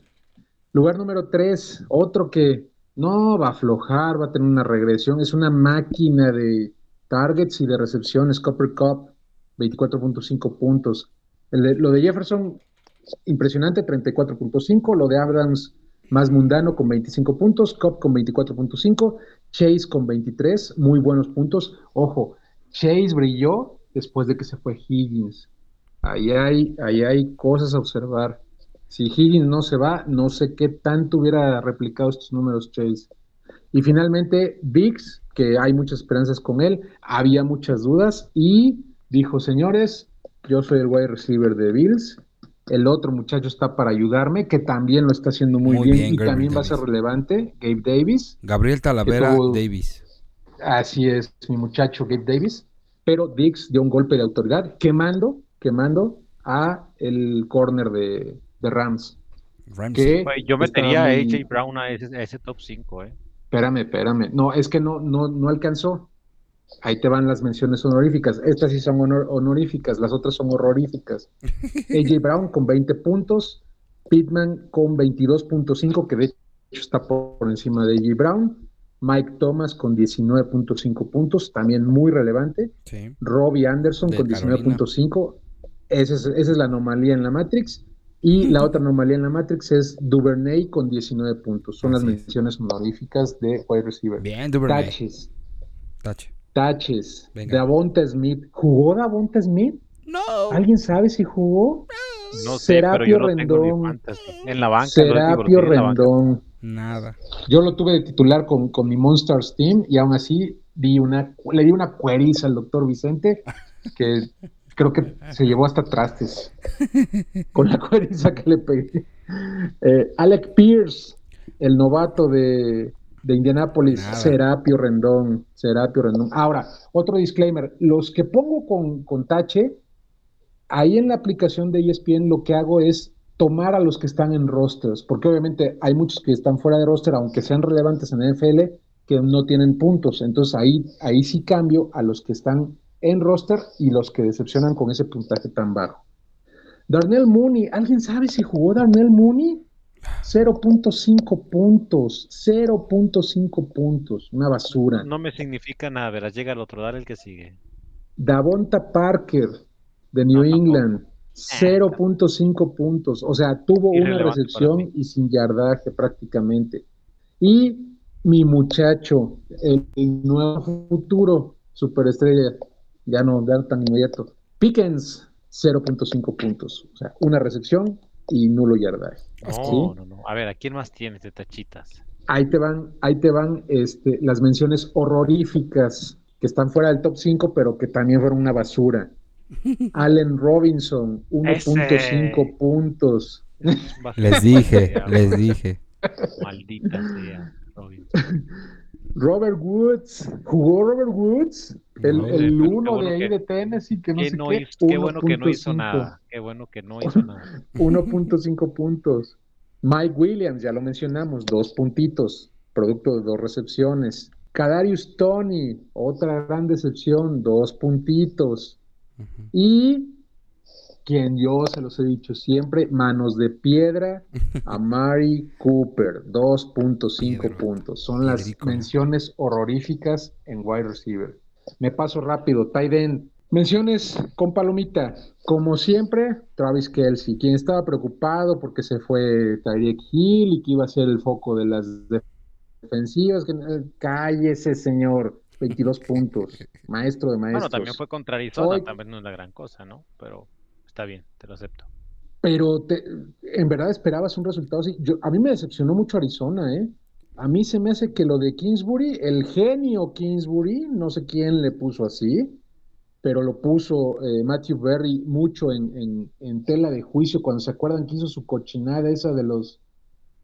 Lugar número tres, otro que no va a aflojar, va a tener una regresión, es una máquina de targets y de recepciones, Copper Cup, 24.5 puntos. lo de Jefferson, impresionante, 34.5, lo de Adams más mundano con 25 puntos, Cup con 24.5, Chase con 23, muy buenos puntos. Ojo, Chase brilló después de que se fue Higgins. Ahí hay, ahí hay cosas a observar. Si Higgins no se va, no sé qué tanto hubiera replicado estos números Chase. Y finalmente, Biggs, que hay muchas esperanzas con él, había muchas dudas y dijo, señores, yo soy el wide receiver de Bills, el otro muchacho está para ayudarme, que también lo está haciendo muy, bien, y también va a ser relevante, Gabe Davis. Gabriel Talavera Davis. Así es, mi muchacho Gabe Davis pero Dix dio un golpe de autoridad, quemando, quemando a el corner de, Rams. yo metería a AJ Brown a ese, top 5, ¿eh? Espérame, espérame. No, es que no, no, no alcanzó. Ahí te van las menciones honoríficas. Estas sí son honoríficas, las otras son horroríficas. AJ Brown con 20 puntos, Pittman con 22.5, que de hecho está por encima de AJ Brown. Mike Thomas con 19.5 puntos, también muy relevante. Robbie Anderson con 19.5. Esa es, esa es la anomalía en la Matrix. Y la otra anomalía en la Matrix es Duvernay con 19 puntos. Son las menciones honoríficas de wide receiver. Bien, Duvernay. Taches. Taches. Davonta Smith. ¿Jugó Davonta Smith? No. ¿Alguien sabe si jugó? No sé, Serapio pero Rendón. En la banca. Serapio Rendón. Nada. Yo lo tuve de titular con, mi Monsters Team y aún así di una, le di una cueriza al doctor Vicente que creo que se llevó hasta trastes con la cueriza que le pegué. Eh, Alec Pierce, el novato de, de Indianápolis, Serapio Rendón, Serapio Rendón. Ahora, otro disclaimer, los que pongo con, con tache, ahí en la aplicación de ESPN lo que hago es tomar a los que están en rosters, porque obviamente hay muchos que están fuera de roster, aunque sean relevantes en NFL, que no tienen puntos. Entonces ahí, ahí sí cambio a los que están en roster y los que decepcionan con ese puntaje tan bajo. Darnell Mooney, ¿alguien sabe si jugó Darnell Mooney? 0.5 puntos, 0.5 puntos, una basura. No, me significa nada, verás, llega el otro, dale el que sigue. Davonta Parker, de New England. 0.5 puntos. O sea, tuvo una recepción y sin yardaje prácticamente. Y mi muchacho, el, nuevo futuro superestrella, ya no ya tan inmediato. Pickens, 0.5 puntos. O sea, una recepción y nulo yardaje. No, no, no. A ver, ¿a quién más tienes de tachitas? Ahí te van, ahí te van este, las menciones horroríficas que están fuera del top 5, pero que también fueron una basura. Allen Robinson, 1.5 puntos. Les dije, les dije. Maldita sea, Robert Woods, ¿jugó Robert Woods? El, el uno de ahí de Tennessee que no sé qué. qué bueno que no hizo nada. Qué bueno que no hizo nada. 1.5 puntos. Mike Williams, ya lo mencionamos, dos puntitos, producto de dos recepciones. Kadarius Tony, otra gran decepción, dos puntitos. Y quien yo se los he dicho siempre, manos de piedra, a Mari Cooper, 2.5 Piedra. puntos. Son las menciones horroríficas en wide receiver. Me paso rápido, tight end. Menciones con palomita. Como siempre, Travis Kelsey, quien estaba preocupado porque se fue Tyreek Hill y que iba a ser el foco de las defensivas. Eh, cállese, señor. 22 puntos. Maestro de maestros. Bueno, también fue contra Arizona, Hoy- también no es la gran cosa, ¿no? Pero está bien, te lo acepto. Pero te- en verdad esperabas un resultado así. A mí me decepcionó mucho Arizona, ¿eh? A mí se me hace que lo de Kingsbury, el genio Kingsbury, no sé quién le puso así, pero lo puso eh, Matthew Berry mucho en, en- en tela de juicio cuando se acuerdan que hizo su cochinada esa de los,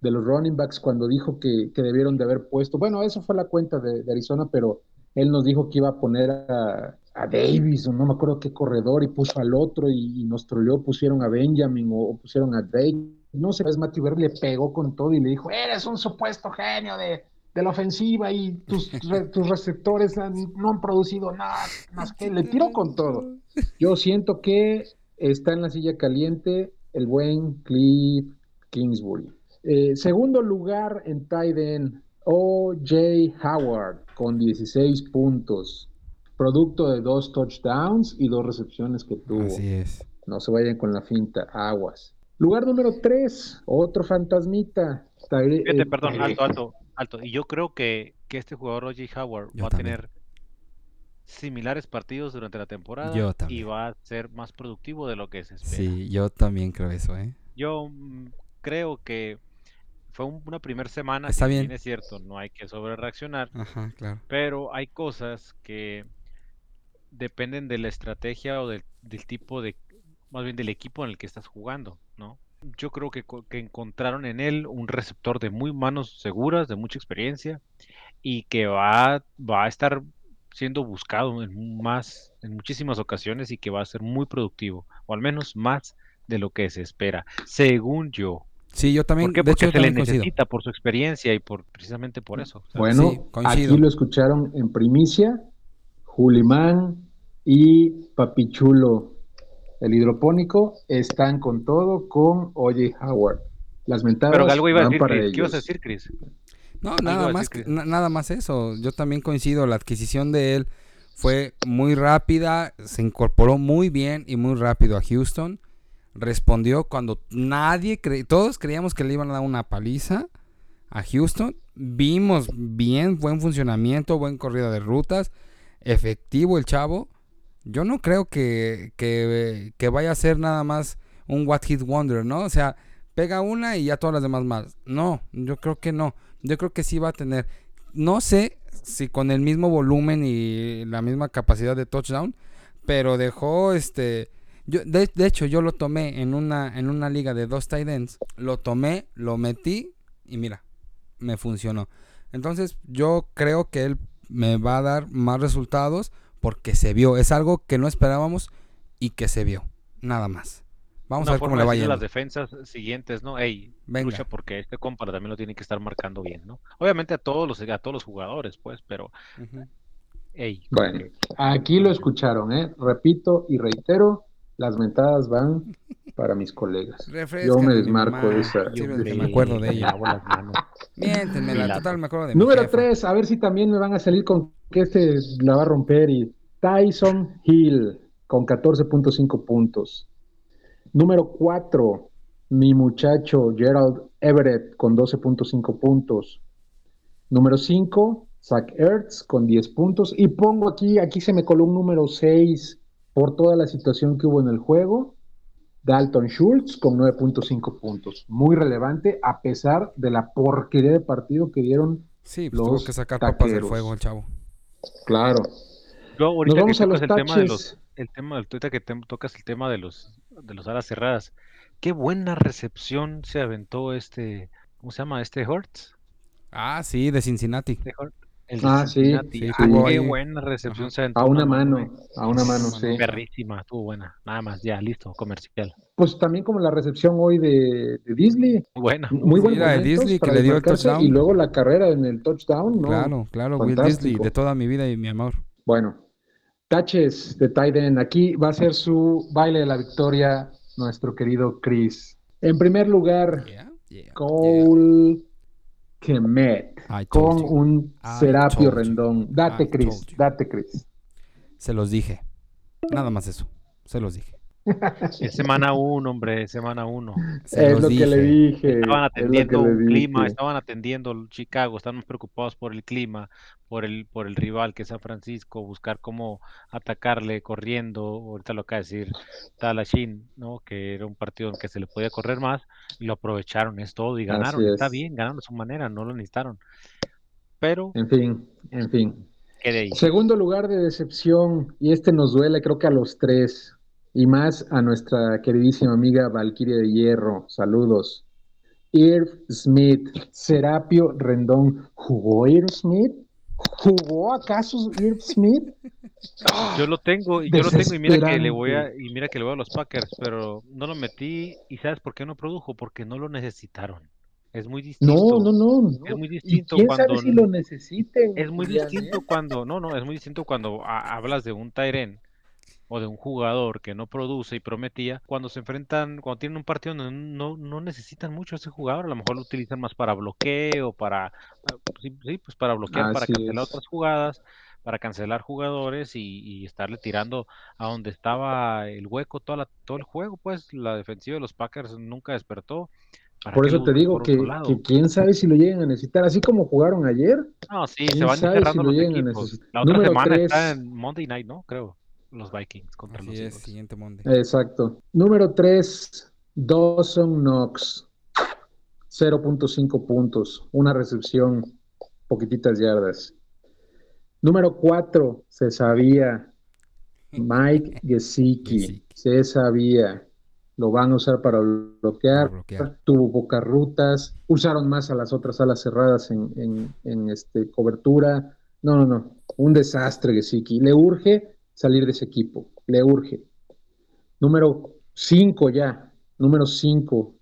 de los running backs cuando dijo que, que debieron de haber puesto. Bueno, eso fue la cuenta de, de Arizona, pero él nos dijo que iba a poner a, a Davis, o no me acuerdo qué corredor, y puso al otro y, y nos troleó, pusieron a Benjamin o, o pusieron a Drake. No sé, es Matthew Berry le pegó con todo y le dijo, eres un supuesto genio de, de la ofensiva y tus, re- tus receptores han- no han producido nada más que le tiró con todo. Yo siento que está en la silla caliente el buen Cliff Kingsbury. Eh, segundo lugar en tight end, O.J. Howard con 16 puntos, producto de dos touchdowns y dos recepciones que tuvo. Así es. No se vayan con la finta, aguas. Lugar número 3, otro fantasmita. Tyre- Fíjate, eh, perdón, eh, alto, alto, alto. Y yo creo que, que este jugador O.J. Howard Yo va a tener similares partidos durante la temporada Yo y va a ser más productivo de lo que se espera. Sí, yo también creo eso, ¿eh? Yo mm, creo que fue un- una primera semana, Está si bien. bien es cierto, no hay que sobre reaccionar, Ajá, claro. pero hay cosas que dependen de la estrategia o del, del tipo de, más bien del equipo en el que estás jugando, ¿no? Yo creo que, co- que encontraron en él un receptor de muy manos seguras, de mucha experiencia y que va, va a estar siendo buscado en más, en muchísimas ocasiones y que va a ser muy productivo, o al menos más de lo que se espera, según yo. Sí, yo también, ¿Por qué? de Porque hecho, se le coincido. necesita por su experiencia y por precisamente por eso. o sea, Bueno, Sí, aquí lo escucharon en primicia, Julimán y Papichulo, el hidropónico, están con todo con Oye Howard. Las mentadas Pero algo iba a decir, para Chris. ¿Qué ibas a decir, Chris? No, Algo nada a más, decir, Chris. nada más eso. Yo también coincido. La adquisición de él fue muy rápida, se incorporó muy bien y muy rápido a Houston. Respondió cuando nadie, cre- todos creíamos que le iban a dar una paliza a Houston. Vimos bien, buen funcionamiento, buen corrida de rutas, efectivo el chavo. Yo no creo que, que, vaya a ser nada más un What Hit Wonder, ¿no? O sea, pega una y ya todas las demás más. No, yo creo que no. Yo creo que sí va a tener. No sé si con el mismo volumen y la misma capacidad de touchdown, pero dejó este. Yo, de, de hecho, yo lo tomé en una, en una liga de dos tight ends. Lo tomé, lo metí y mira, me funcionó. Entonces, yo creo que él me va a dar más resultados porque se vio. Es algo que no esperábamos y que se vio. Nada más. Vamos Una a ver cómo le de va las defensas siguientes, ¿no? Ey, Venga. lucha porque este compa también lo tiene que estar marcando bien, ¿no? Obviamente a todos los, a todos los jugadores, pues, pero, ey, Bueno, aquí lo escucharon, ¿eh? Repito y reitero, las mentadas van para mis colegas. Yo me desmarco de esa. Esa- me acuerdo de ella. Miéntenmela, total, me acuerdo de mi Número jefa. 3, a ver si también me van a salir con que este la va a romper. Y Tyson Hill con 14.5 puntos. Número 4, mi muchacho Gerald Everett con 12.5 puntos. Número 5, Zach Ertz con 10 puntos. Y pongo aquí, aquí se me coló un número 6 por toda la situación que hubo en el juego. Dalton Schultz con 9.5 puntos. Muy relevante a pesar de la porquería de partido que dieron. Sí, pues tuvo los que sacar papas del taqueros. fuego el chavo. Claro. Yo ahorita que vamos a tocas los el tema de los, el tema, ahorita que te- tocas el tema de los, de los alas cerradas, qué buena recepción se aventó este, ¿cómo se llama? Este Hurts, Ah, sí, de Cincinnati. Hurt- El Ah, sí, sí, Ah, qué buena recepción Ajá. se aventó A una mano, mano, a una mano, sí. Perrísima, estuvo buena. Nada más, ya, listo, comercial. Pues también como la recepción hoy de, de Disley. Muy buena. Muy Sí, de Disley que para le dio el touchdown. Y luego la carrera en el touchdown, ¿no? Claro, claro, Will. Disley, de toda mi vida y mi amor. Bueno, taches de Tiden. Aquí va a ser su baile de la victoria nuestro querido Chris. En primer lugar, Yeah, yeah, yeah. Kemet con you. un I Serapio. Rendón. Date, Chris, date, Chris. Se los dije. Nada más eso. Se los dije. Es semana uno, hombre, semana uno. Se es lo que le dije. Estaban atendiendo un clima, estaban atendiendo Chicago, están más preocupados por el clima, por el, por el rival que es San Francisco, buscar cómo atacarle corriendo. Ahorita lo acaba de decir Talashin, ¿no? Que era un partido en que se le podía correr más y lo aprovecharon, es todo, y ganaron. Está es. bien, ganaron a su manera, no lo necesitaron. Pero, En fin, en fin. ¿qué de? Segundo lugar de decepción, y este nos duele creo que a los tres, y más a nuestra queridísima amiga Valkyria de Hierro. Saludos. Irv Smith, Serapio Rendón. ¿Jugó Irv Smith? ¿Jugó acaso Irv Smith? Yo lo tengo, y yo lo tengo y mira que le voy a, y mira que le voy a los Packers, pero no lo metí y ¿sabes por qué no produjo? Porque no lo necesitaron. Es muy distinto. No, no, no. no. Es muy ¿Y distinto quién cuando sabe si lo necesiten? Es muy distinto cuando, no, no, es muy distinto cuando ha- hablas de un Tyren o de un jugador que no produce y prometía, cuando se enfrentan, cuando tienen un partido donde no, no necesitan mucho a ese jugador, a lo mejor lo utilizan más para bloqueo, para, sí, pues para bloquear, para cancelar es. otras jugadas, para cancelar jugadores y, y estarle tirando a donde estaba el hueco toda la- todo el juego, pues la defensiva de los Packers nunca despertó. ¿Para Por eso te digo que, quién sabe si lo llegan a necesitar, así como jugaron ayer. No, sí, se van sabe encerrando si lo los equipos. La otra Número semana está en Monday Night, ¿no? Creo. Los Vikings contra los Así es, Eagles. siguiente Monday. Exacto. Número 3, Dawson Knox. 0.5 puntos, una recepción, poquititas yardas. Número 4, se sabía. Mike Gesicki, Gesicki. se sabía. Lo van a usar para bloquear. Para bloquear. Tuvo pocas rutas. Usaron más a las otras alas cerradas en, en- en, este, cobertura. No, no, no. Un desastre Gesicki. Le urge salir de ese equipo. Le urge. Número 5 ya. Número 5.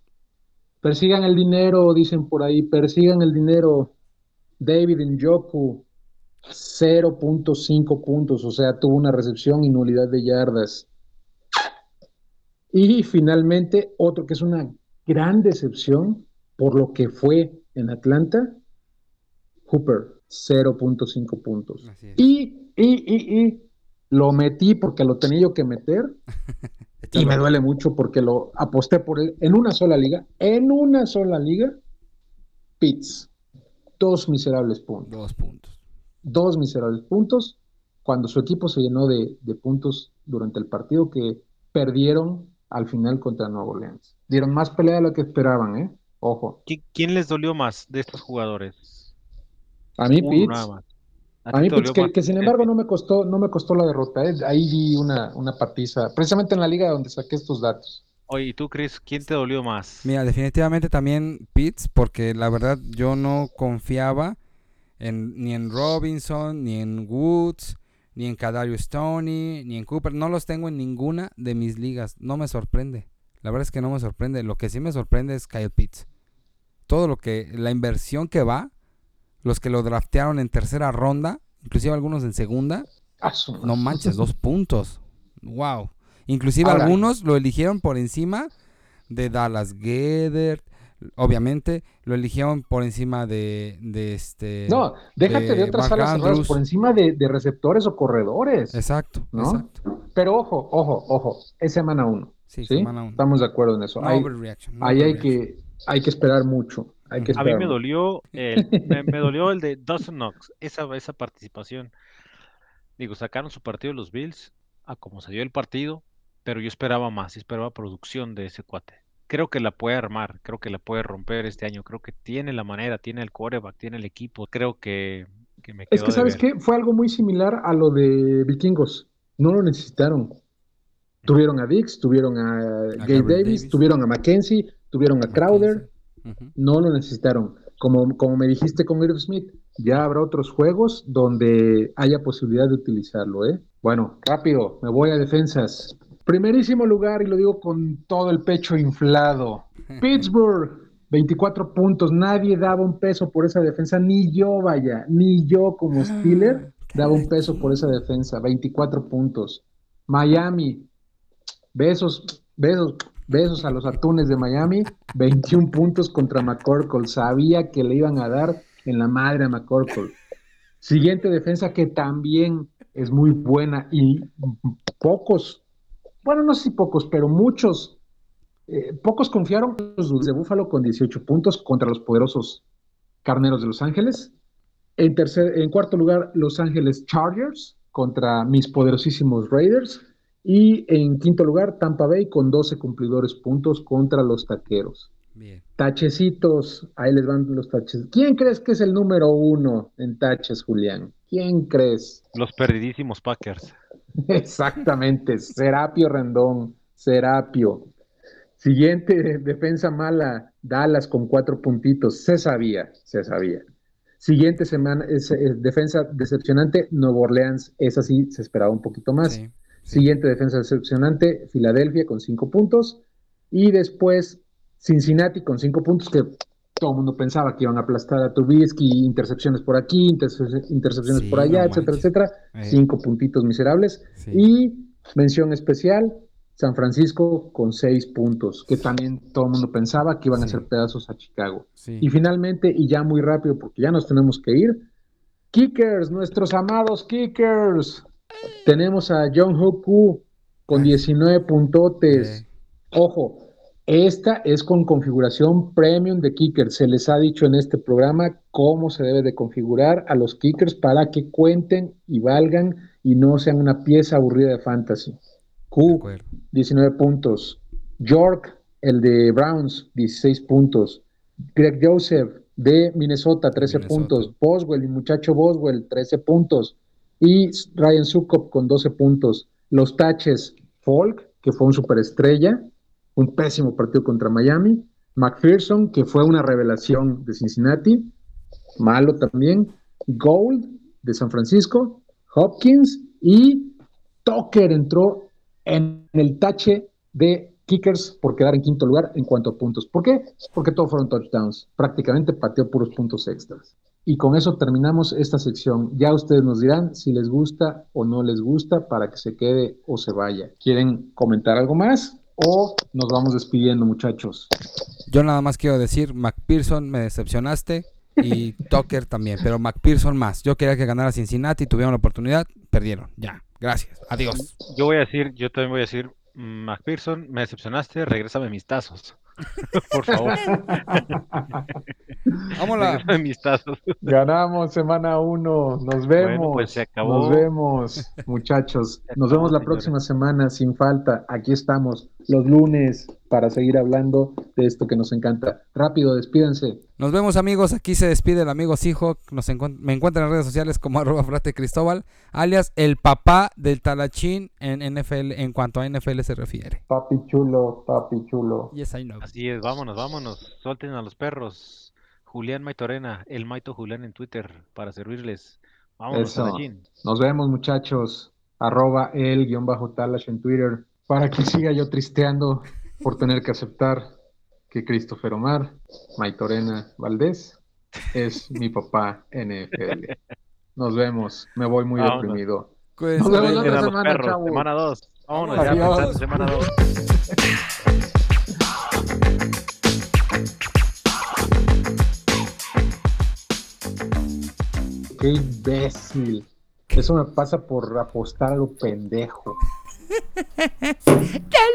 Persigan el dinero, dicen por ahí. Persigan el dinero. David Njoku. 0.5 puntos. O sea, tuvo una recepción y nulidad de yardas. Y finalmente, otro que es una gran decepción por lo que fue en Atlanta. Hooper. 0.5 puntos. Y, y, y, y lo metí porque lo tenía yo que meter. Y me duele mucho porque lo aposté por él en una sola liga. En una sola liga. Pitts. Dos miserables puntos. Dos puntos. Dos miserables puntos. Cuando su equipo se llenó de, de puntos durante el partido que perdieron al final contra Nuevo Orleans. Dieron más pelea de lo que esperaban, ¿eh? Ojo. ¿Qui- ¿Quién les dolió más de estos jugadores? A mí Pitts. A mí dolió que, sin embargo no me costó, no me costó la derrota. ¿eh? Ahí di una, una patiza, precisamente en la liga donde saqué estos datos. Oye, ¿y tú, Chris, quién te dolió más? Mira, definitivamente también Pitts, porque la verdad yo no confiaba en, ni en Robinson, ni en Woods, ni en Kadarius Stoney, ni en Cooper. No los tengo en ninguna de mis ligas. No me sorprende. La verdad es que no me sorprende. Lo que sí me sorprende es Kyle Pitts. Todo lo que, la inversión que va, los que lo draftearon en tercera ronda, inclusive algunos en segunda, no manches, dos puntos. Wow. Inclusive Ahora- algunos lo eligieron por encima de Dallas Gedert. Obviamente lo eligieron por encima de, de este. No, déjate de, de otras Mark alas cerradas por encima de, de receptores o corredores. Exacto, ¿no? exacto. Pero ojo, ojo, ojo, es semana uno. Sí, ¿sí? semana uno. Estamos de acuerdo en eso. No Ahí, hay, que, hay que esperar mucho. Hay que A mí me dolió el, me, me dolió el de Dawson Knox, esa, esa participación. Digo, sacaron su partido los Bills, a como se dio el partido, pero yo esperaba más, esperaba producción de ese cuate. Creo que la puede armar, creo que la puede romper este año, creo que tiene la manera, tiene el quarterback, tiene el equipo, creo que, que me Es que, de ¿sabes ver. qué? Fue algo muy similar a lo de Vikingos. No lo necesitaron. Tuvieron a Dix, tuvieron a, Gabe Gabriel Davis, Davis. tuvieron a Mackenzie, tuvieron a Crowder. No lo necesitaron. Como, como me dijiste con Irv Smith, ya habrá otros juegos donde haya posibilidad de utilizarlo, ¿eh? Bueno, rápido, me voy a defensas. Primerísimo lugar, y lo digo con todo el pecho inflado. Pittsburgh, 24 puntos. Nadie daba un peso por esa defensa, ni yo, vaya, ni yo como Steeler daba un peso por esa defensa. 24 puntos. Miami, besos, besos, besos a los atunes de Miami. 21 puntos contra McCorkle. Sabía que le iban a dar en la madre a McCorkle. Siguiente defensa que también es muy buena y pocos, bueno, no sé si pocos, pero muchos, eh, pocos confiaron los de Búfalo con 18 puntos contra los poderosos Carneros de Los Ángeles. En, en cuarto lugar, Los Ángeles Chargers contra mis poderosísimos Raiders. Y en quinto lugar, Tampa Bay con 12 cumplidores puntos contra los Taqueros. Bien. Tachecitos, ahí les van los taches. ¿Quién crees que es el número uno en taches, Julián? ¿Quién crees? Los perdidísimos Packers. Exactamente, Serapio Rendón, Serapio. Siguiente defensa mala, Dallas con cuatro puntitos. Se sabía, se sabía. Siguiente semana, es, es, defensa decepcionante, Nuevo Orleans. Esa sí se esperaba un poquito más. Sí, sí. Siguiente defensa decepcionante, Filadelfia con cinco puntos. Y después Cincinnati con cinco puntos, que todo el mundo pensaba que iban a aplastar a Trubisky, intercepciones por aquí, interce- intercepciones Sí, por allá, no etcétera, etcétera. Eh. Cinco puntitos miserables. Sí. Y mención especial, San Francisco con seis puntos, que también todo el mundo pensaba que iban a hacer pedazos a Chicago. Y finalmente, y ya muy rápido, porque ya nos tenemos que ir, Kickers, nuestros amados Kickers. Tenemos a John Hoku con 19 puntotes. Ojo, esta es con configuración premium de Kickers. Se les ha dicho en este programa cómo se debe de configurar a los Kickers para que cuenten y valgan y no sean una pieza aburrida de fantasy. Q, acuerdo. 19 puntos. York, el de Browns, 16 puntos. Greg Joseph, de Minnesota, 13 Minnesota. puntos. Boswell, mi muchacho Boswell, 13 puntos. Y Ryan Sukop con 12 puntos. Los taches, Folk, que fue un superestrella, un pésimo partido contra Miami. McPherson, que fue una revelación de Cincinnati, malo también. Gold, de San Francisco. Hopkins y Tucker entró en el tache de Kickers por quedar en quinto lugar en cuanto a puntos. ¿Por qué? Porque todos fueron touchdowns. Prácticamente pateó puros puntos extras. Y con eso terminamos esta sección. Ya ustedes nos dirán si les gusta o no les gusta para que se quede o se vaya. ¿Quieren comentar algo más? O nos vamos despidiendo, muchachos. Yo nada más quiero decir, McPherson me decepcionaste y Tucker también, pero McPherson más. Yo quería que ganara Cincinnati, tuvieron la oportunidad, perdieron. Ya, gracias. Adiós. Yo voy a decir, yo también voy a decir, McPherson, me decepcionaste, regrésame mis tazos. Por favor, Vámonos. Ganamos semana uno. Nos vemos. Bueno, pues se acabó. Nos vemos, muchachos. Nos vemos la próxima semana sin falta. Aquí estamos los lunes para seguir hablando de esto que nos encanta. Rápido, despídense. Nos vemos amigos, aquí se despide el amigo Seahawk, nos encuent- me encuentran en redes sociales como arroba frate Cristóbal, alias el papá del talachín en NFL, en cuanto a NFL se refiere. Papi chulo, papi chulo. Yes, I know. Así es, vámonos, vámonos. Suelten a los perros. Julián Maitorena, el Maito Julián en Twitter para servirles. Vámonos, Eso. Talachín. Nos vemos, muchachos. Arroba el guion bajo Talash en Twitter. Para que siga yo tristeando por tener que aceptar que Christopher Omar, Maitorena Valdés, es mi papá NFL. Nos vemos. Me voy muy Vámonos. deprimido. Nos vemos la los semana, perros, chavos. semana 2. Vámonos, ya pensando semana 2. Qué imbécil. Eso me pasa por apostar a lo pendejo. ¡Talachito!